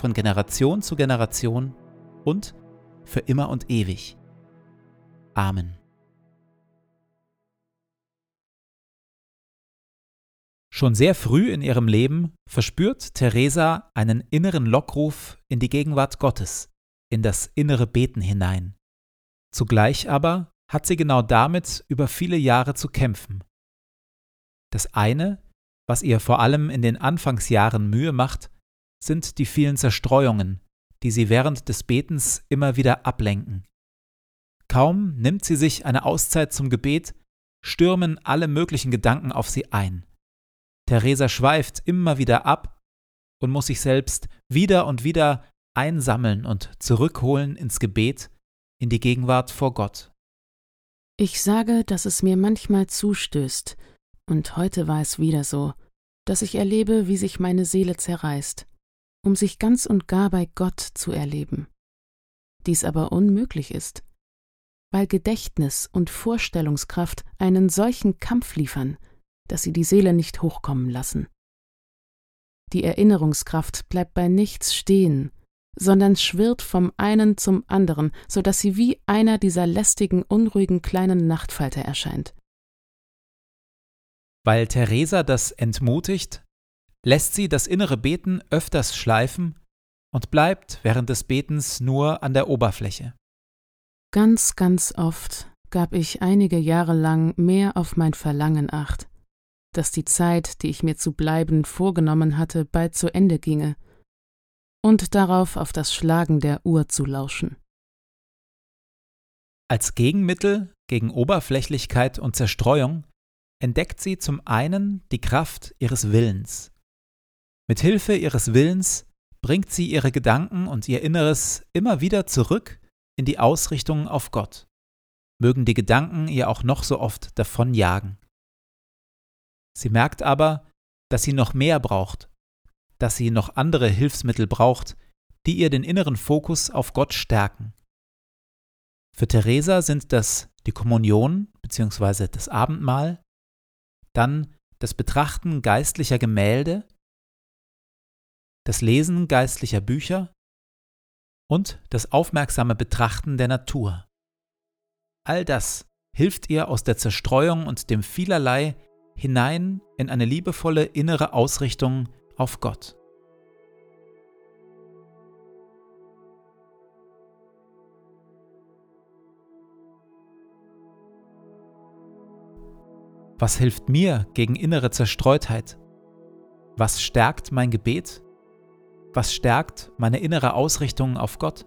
von Generation zu Generation und für immer und ewig. Amen. Schon sehr früh in ihrem Leben verspürt Teresa einen inneren Lockruf in die Gegenwart Gottes, in das innere Beten hinein. Zugleich aber hat sie genau damit über viele Jahre zu kämpfen. Das eine, was ihr vor allem in den Anfangsjahren Mühe macht, sind die vielen Zerstreuungen, die sie während des Betens immer wieder ablenken. Kaum nimmt sie sich eine Auszeit zum Gebet, stürmen alle möglichen Gedanken auf sie ein. Theresa schweift immer wieder ab und muss sich selbst wieder und wieder einsammeln und zurückholen ins Gebet, in die Gegenwart vor Gott. Ich sage, dass es mir manchmal zustößt, und heute war es wieder so, dass ich erlebe, wie sich meine Seele zerreißt um sich ganz und gar bei Gott zu erleben. Dies aber unmöglich ist, weil Gedächtnis und Vorstellungskraft einen solchen Kampf liefern, dass sie die Seele nicht hochkommen lassen. Die Erinnerungskraft bleibt bei nichts stehen, sondern schwirrt vom einen zum anderen, so dass sie wie einer dieser lästigen, unruhigen kleinen Nachtfalter erscheint. Weil Theresa das entmutigt, lässt sie das innere Beten öfters schleifen und bleibt während des Betens nur an der Oberfläche. Ganz, ganz oft gab ich einige Jahre lang mehr auf mein Verlangen acht, dass die Zeit, die ich mir zu bleiben vorgenommen hatte, bald zu Ende ginge, und darauf auf das Schlagen der Uhr zu lauschen. Als Gegenmittel gegen Oberflächlichkeit und Zerstreuung entdeckt sie zum einen die Kraft ihres Willens. Mit Hilfe ihres Willens bringt sie ihre Gedanken und ihr Inneres immer wieder zurück in die Ausrichtung auf Gott, mögen die Gedanken ihr auch noch so oft davonjagen. Sie merkt aber, dass sie noch mehr braucht, dass sie noch andere Hilfsmittel braucht, die ihr den inneren Fokus auf Gott stärken. Für Theresa sind das die Kommunion bzw. das Abendmahl, dann das Betrachten geistlicher Gemälde, das Lesen geistlicher Bücher und das aufmerksame Betrachten der Natur. All das hilft ihr aus der Zerstreuung und dem Vielerlei hinein in eine liebevolle innere Ausrichtung auf Gott. Was hilft mir gegen innere Zerstreutheit? Was stärkt mein Gebet? Was stärkt meine innere Ausrichtung auf Gott?